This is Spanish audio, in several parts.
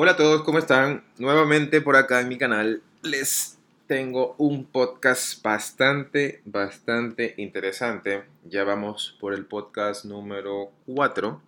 Hola a todos, ¿cómo están? Nuevamente por acá en mi canal les tengo un podcast bastante, bastante interesante. Ya vamos por el podcast número 4.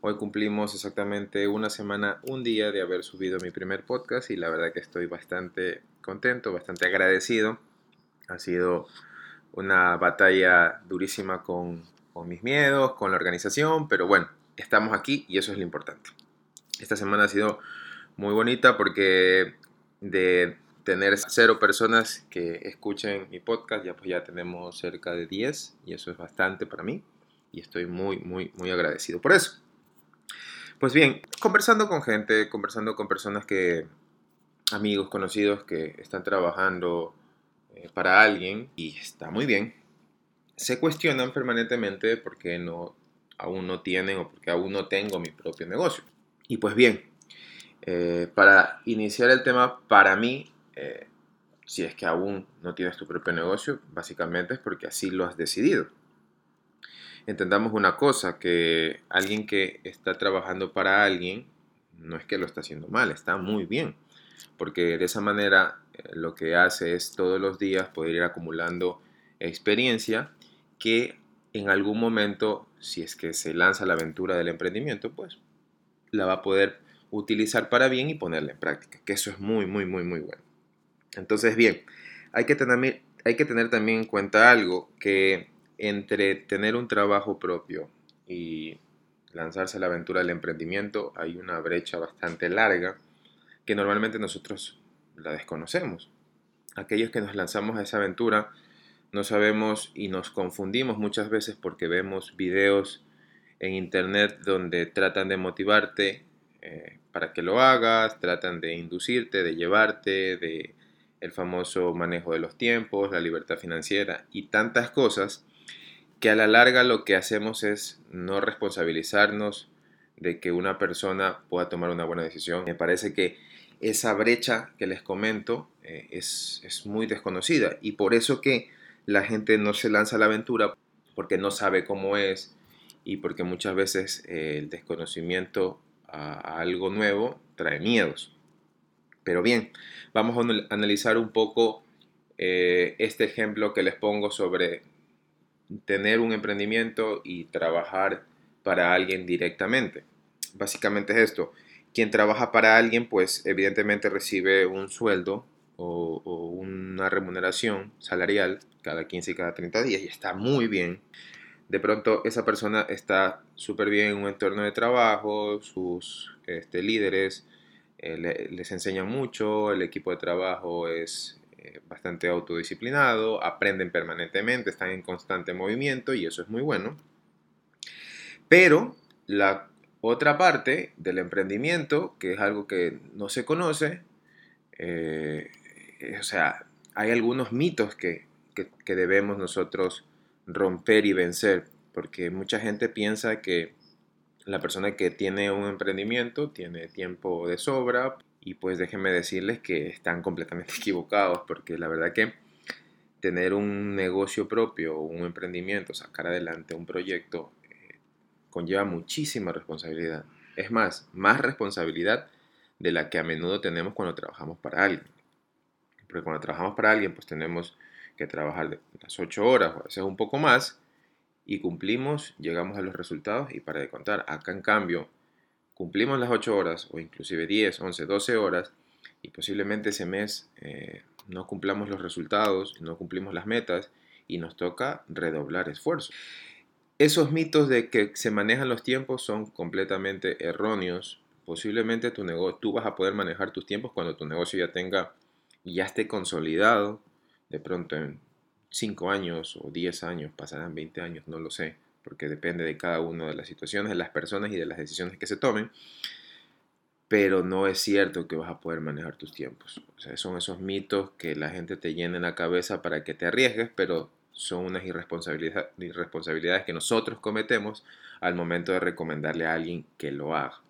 Hoy cumplimos exactamente una semana, un día de haber subido mi primer podcast y la verdad que estoy bastante contento, bastante agradecido. Ha sido una batalla durísima con, con mis miedos, con la organización, pero bueno, estamos aquí y eso es lo importante. Esta semana ha sido muy bonita porque de tener cero personas que escuchen mi podcast, ya pues ya tenemos cerca de 10 y eso es bastante para mí y estoy muy, muy, muy agradecido por eso. Pues bien, conversando con gente, conversando con personas que, amigos, conocidos que están trabajando eh, para alguien y está muy bien, se cuestionan permanentemente porque no, aún no tienen o porque aún no tengo mi propio negocio. Y pues bien, eh, para iniciar el tema, para mí, eh, si es que aún no tienes tu propio negocio, básicamente es porque así lo has decidido. Entendamos una cosa, que alguien que está trabajando para alguien, no es que lo está haciendo mal, está muy bien, porque de esa manera eh, lo que hace es todos los días poder ir acumulando experiencia que en algún momento, si es que se lanza la aventura del emprendimiento, pues la va a poder utilizar para bien y ponerla en práctica, que eso es muy, muy, muy, muy bueno. Entonces, bien, hay que tener, hay que tener también en cuenta algo, que entre tener un trabajo propio y lanzarse a la aventura del emprendimiento hay una brecha bastante larga que normalmente nosotros la desconocemos. Aquellos que nos lanzamos a esa aventura no sabemos y nos confundimos muchas veces porque vemos videos en internet donde tratan de motivarte eh, para que lo hagas, tratan de inducirte, de llevarte, de el famoso manejo de los tiempos, la libertad financiera y tantas cosas que a la larga lo que hacemos es no responsabilizarnos de que una persona pueda tomar una buena decisión. Me parece que esa brecha que les comento eh, es, es muy desconocida y por eso que la gente no se lanza a la aventura porque no sabe cómo es, y porque muchas veces eh, el desconocimiento a, algo nuevo trae miedos. Pero bien, vamos a analizar un poco eh, este ejemplo que les pongo sobre tener un emprendimiento y trabajar para alguien directamente. Básicamente es esto. Quien trabaja para alguien, pues evidentemente recibe un sueldo o, o, una remuneración salarial cada 15 y cada 30 días y está muy bien de pronto esa persona está súper bien en un entorno de trabajo, sus este, líderes eh, les enseñan mucho, el equipo de trabajo es eh, bastante autodisciplinado, aprenden permanentemente, están en constante movimiento y eso es muy bueno. Pero la otra parte del emprendimiento, que es algo que no se conoce, eh, o sea, hay algunos mitos que, que debemos nosotros romper y vencer, porque mucha gente piensa que la persona que tiene un emprendimiento tiene tiempo de sobra y pues déjenme decirles que están completamente equivocados, porque la verdad que tener un negocio propio, un emprendimiento, sacar adelante un proyecto, eh, conlleva muchísima responsabilidad. Es más, más responsabilidad de la que a menudo tenemos cuando trabajamos para alguien. Porque cuando trabajamos para alguien, pues tenemos que trabajar las 8 horas o a veces un poco más y cumplimos, llegamos a los resultados y para de contar. Acá en cambio, cumplimos las 8 horas o inclusive 10, 11, 12 horas y posiblemente ese mes eh, no cumplamos los resultados, no cumplimos las metas y nos toca redoblar esfuerzo. Esos mitos de que se manejan los tiempos son completamente erróneos. Posiblemente tu tú vas a poder manejar tus tiempos cuando tu negocio ya tenga, ya esté consolidado, de pronto en 5 años o 10 años, pasarán 20 años, no lo sé, porque depende de cada una de las situaciones, de las personas y de las decisiones que se tomen. Pero no es cierto que vas a poder manejar tus tiempos. O sea, son esos mitos que la gente te llena en la cabeza para que te arriesgues, pero son unas irresponsabilidades que nosotros cometemos al momento de recomendarle a alguien que lo haga.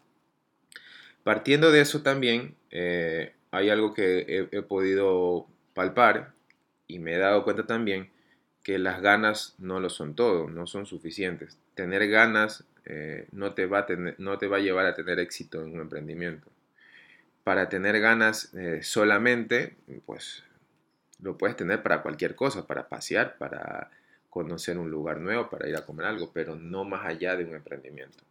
Partiendo de eso también, eh, hay algo que he podido palpar y me he dado cuenta también que las ganas no lo son todo, no son suficientes. Tener ganas eh, no, te va a no te va a llevar a tener éxito en un emprendimiento. para tener ganas eh, solamente, pues lo puedes tener para cualquier cosa, para pasear, para conocer un lugar nuevo, para ir a comer algo, pero no más allá de un emprendimiento.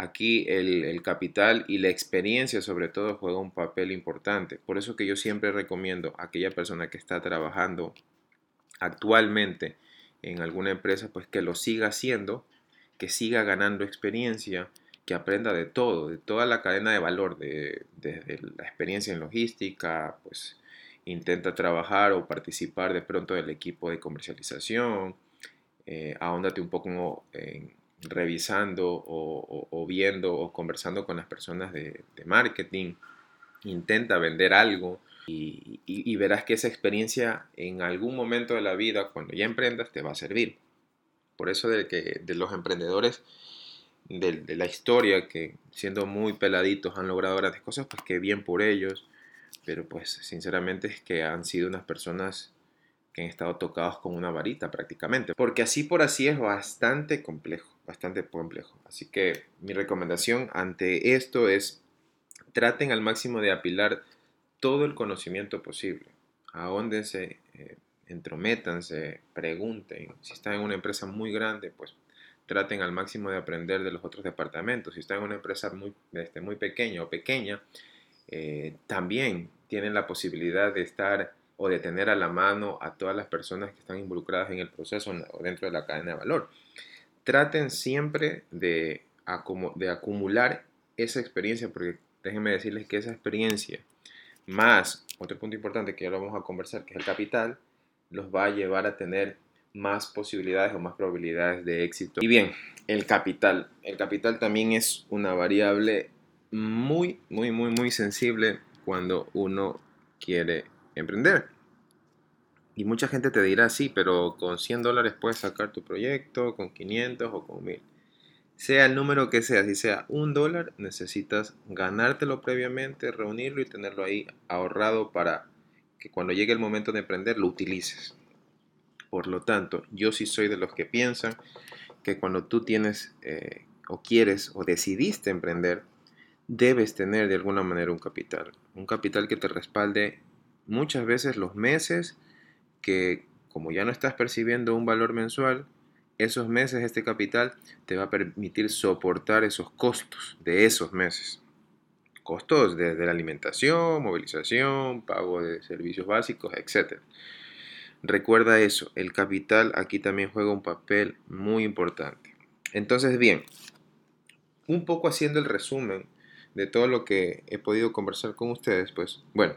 Aquí el, capital y la experiencia sobre todo juega un papel importante. Por eso que yo siempre recomiendo a aquella persona que está trabajando actualmente en alguna empresa, pues que lo siga haciendo, que siga ganando experiencia, que aprenda de todo, de toda la cadena de valor, de, la experiencia en logística, pues intenta trabajar o participar de pronto del equipo de comercialización, eh, ahóndate un poco en, revisando o, viendo o conversando con las personas de, marketing, intenta vender algo y, verás que esa experiencia en algún momento de la vida, cuando ya emprendas, te va a servir. Por eso de que de los emprendedores de, la historia, que siendo muy peladitos han logrado grandes cosas, pues que bien por ellos, pero pues sinceramente es que han sido unas personas que han estado tocados con una varita prácticamente, porque así por así es bastante complejo, bastante complejo. Así que mi recomendación ante esto es traten al máximo de apilar todo el conocimiento posible. Ahóndense, eh, entrométanse, pregunten. Si están en una empresa muy grande, pues traten al máximo de aprender de los otros departamentos. Si están en una empresa muy, este, muy pequeña o pequeña, eh, también tienen la posibilidad de estar o de tener a la mano a todas las personas que están involucradas en el proceso o dentro de la cadena de valor. Traten siempre de, acumular esa experiencia, porque déjenme decirles que esa experiencia, más otro punto importante que ya lo vamos a conversar, que es el capital, los va a llevar a tener más posibilidades o más probabilidades de éxito. Y bien, el capital. El capital también es una variable muy, muy, muy, muy sensible cuando uno quiere emprender. Y mucha gente te dirá, sí, pero con 100 dólares puedes sacar tu proyecto, con 500 o con 1000. Sea el número que sea, si sea un dólar, necesitas ganártelo previamente, reunirlo y tenerlo ahí ahorrado para que cuando llegue el momento de emprender lo utilices. Por lo tanto, yo sí soy de los que piensan que cuando tú tienes eh, o quieres o decidiste emprender, debes tener de alguna manera un capital. Un capital que te respalde muchas veces los meses que como ya no estás percibiendo un valor mensual, esos meses este capital te va a permitir soportar esos costos de esos meses. Costos desde la alimentación, movilización, pago de servicios básicos, etc. Recuerda eso, el capital aquí también juega un papel muy importante. Entonces, bien, un poco haciendo el resumen de todo lo que he podido conversar con ustedes, pues bueno,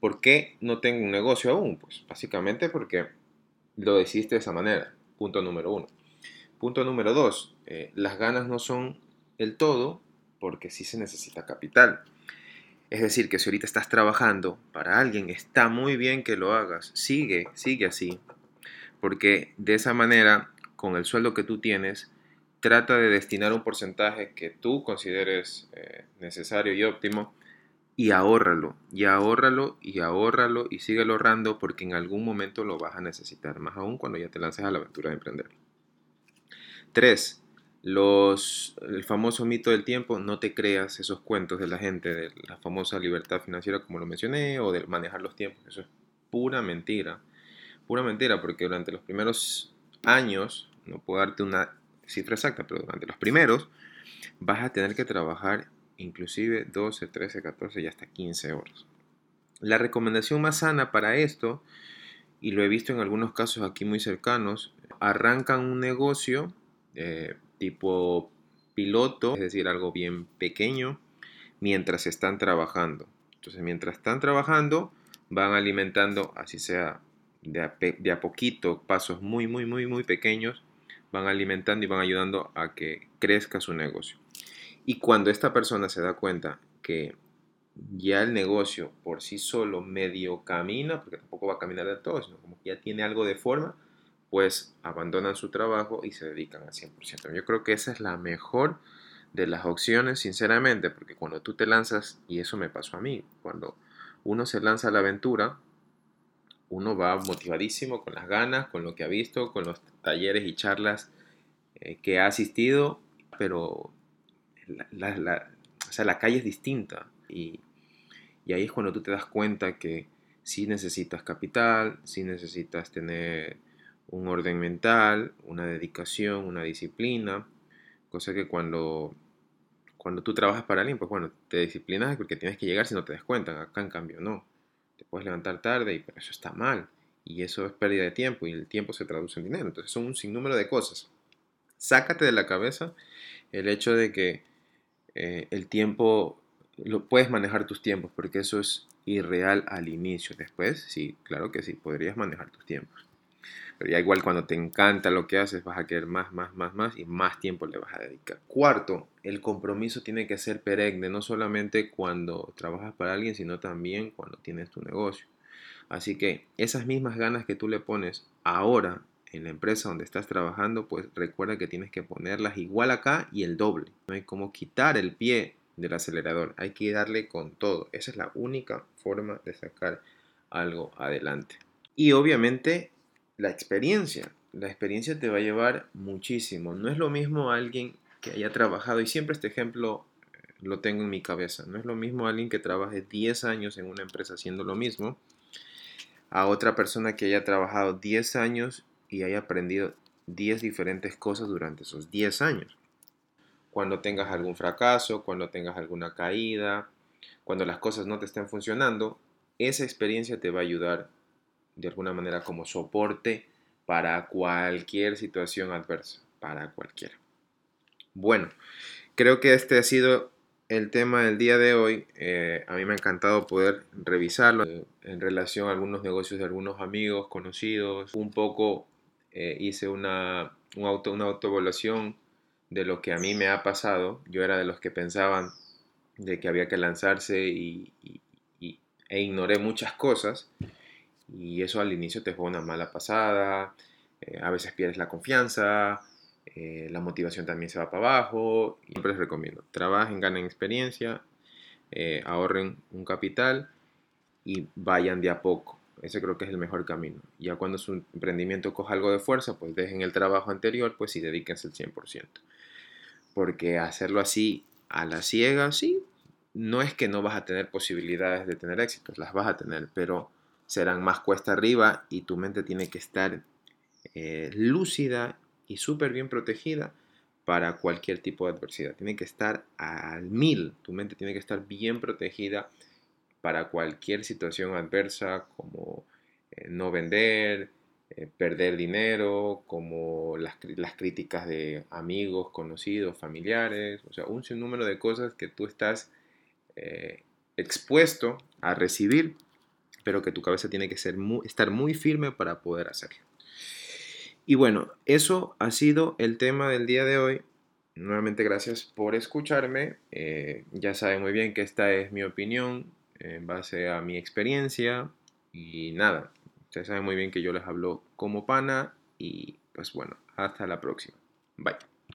¿por qué no tengo un negocio aún? Pues básicamente porque lo decidiste de esa manera, punto número uno. Punto número dos, eh, las ganas no son el todo porque sí se necesita capital. Es decir, que si ahorita estás trabajando para alguien, está muy bien que lo hagas. Sigue, sigue así. Porque de esa manera, con el sueldo que tú tienes, trata de destinar un porcentaje que tú consideres eh, necesario y óptimo y ahórralo, y ahórralo, y ahórralo, y sigue ahorrando porque en algún momento lo vas a necesitar, más aún cuando ya te lances a la aventura de emprender. 3 los, el famoso mito del tiempo, no te creas esos cuentos de la gente, de la famosa libertad financiera como lo mencioné, o de manejar los tiempos, eso es pura mentira, pura mentira, porque durante los primeros años, no puedo darte una cifra exacta, pero durante los primeros vas a tener que trabajar inclusive 12, 13, 14 y hasta 15 horas. La recomendación más sana para esto, y lo he visto en algunos casos aquí muy cercanos, arrancan un negocio, eh, tipo piloto, es decir, algo bien pequeño, mientras están trabajando. Entonces, mientras están trabajando, van alimentando, así sea de a, poquito, pasos muy, muy, muy, muy pequeños, van alimentando y van ayudando a que crezca su negocio. Y cuando esta persona se da cuenta que ya el negocio por sí solo medio camina, porque tampoco va a caminar del todo, sino como que ya tiene algo de forma, pues abandonan su trabajo y se dedican al 100%. Yo creo que esa es la mejor de las opciones, sinceramente, porque cuando tú te lanzas, y eso me pasó a mí, cuando uno se lanza a la aventura, uno va motivadísimo, con las ganas, con lo que ha visto, con los talleres y charlas eh, que ha asistido, pero la, la, calle es distinta. Y, Y ahí es cuando tú te das cuenta que sí necesitas capital, sí necesitas tener un orden mental, una dedicación, una disciplina, cosa que cuando, cuando tú trabajas para alguien, pues bueno, te disciplinas porque tienes que llegar si no te das cuenta, acá en cambio no, te puedes levantar tarde y eso está mal, y eso es pérdida de tiempo, y el tiempo se traduce en dinero, entonces son un sinnúmero de cosas. Sácate de la cabeza el hecho de que eh, el tiempo, lo, puedes manejar tus tiempos, porque eso es irreal al inicio. Después, sí, claro que sí, podrías manejar tus tiempos. Pero ya igual cuando te encanta lo que haces, vas a querer más, más, más, más y más tiempo le vas a dedicar. Cuarto, el compromiso tiene que ser perenne, no solamente cuando trabajas para alguien, sino también cuando tienes tu negocio. Así que esas mismas ganas que tú le pones ahora en la empresa donde estás trabajando, pues recuerda que tienes que ponerlas igual acá y el doble. No hay como quitar el pie del acelerador, hay que darle con todo. Esa es la única forma de sacar algo adelante. Y obviamente la experiencia. La experiencia te va a llevar muchísimo. No es lo mismo alguien que haya trabajado, y siempre este ejemplo eh, lo tengo en mi cabeza, no es lo mismo alguien que trabaje 10 años en una empresa haciendo lo mismo, a otra persona que haya trabajado 10 años y haya aprendido 10 diferentes cosas durante esos 10 años. Cuando tengas algún fracaso, cuando tengas alguna caída, cuando las cosas no te estén funcionando, esa experiencia te va a ayudar de alguna manera como soporte para cualquier situación adversa, para cualquiera. Bueno, creo que este ha sido el tema del día de hoy. Eh, a mí me ha encantado poder revisarlo eh, en relación a algunos negocios de algunos amigos, conocidos. Un poco eh, hice una, auto, una autoevaluación de lo que a mí me ha pasado. Yo era de los que pensaban de que había que lanzarse y, e ignoré muchas cosas y eso al inicio te juega una mala pasada, eh, a veces pierdes la confianza, eh, la motivación también se va para abajo. Siempre les recomiendo, trabajen, ganen experiencia, ahorren un capital y vayan de a poco. Ese creo que es el mejor camino. Ya cuando su emprendimiento coja algo de fuerza, pues dejen el trabajo anterior, pues y dedíquense el 100%. Porque hacerlo así a la ciega, sí, no es que no vas a tener posibilidades de tener éxitos, las vas a tener, pero serán más cuesta arriba y tu mente tiene que estar eh, lúcida y súper bien protegida para cualquier tipo de adversidad. Tiene que estar al mil, tu mente tiene que estar bien protegida para cualquier situación adversa como eh, no vender, eh, perder dinero, como las, las, críticas de amigos, conocidos, familiares, o sea, un sinnúmero de cosas que tú estás expuesto a recibir pero que tu cabeza tiene que ser estar muy firme para poder hacerlo. Y bueno, eso ha sido el tema del día de hoy. Nuevamente gracias por escucharme. Eh, ya saben muy bien que esta es mi opinión en base a mi experiencia. Y nada, ustedes saben muy bien que yo les hablo como pana. Y pues bueno, hasta la próxima. Bye.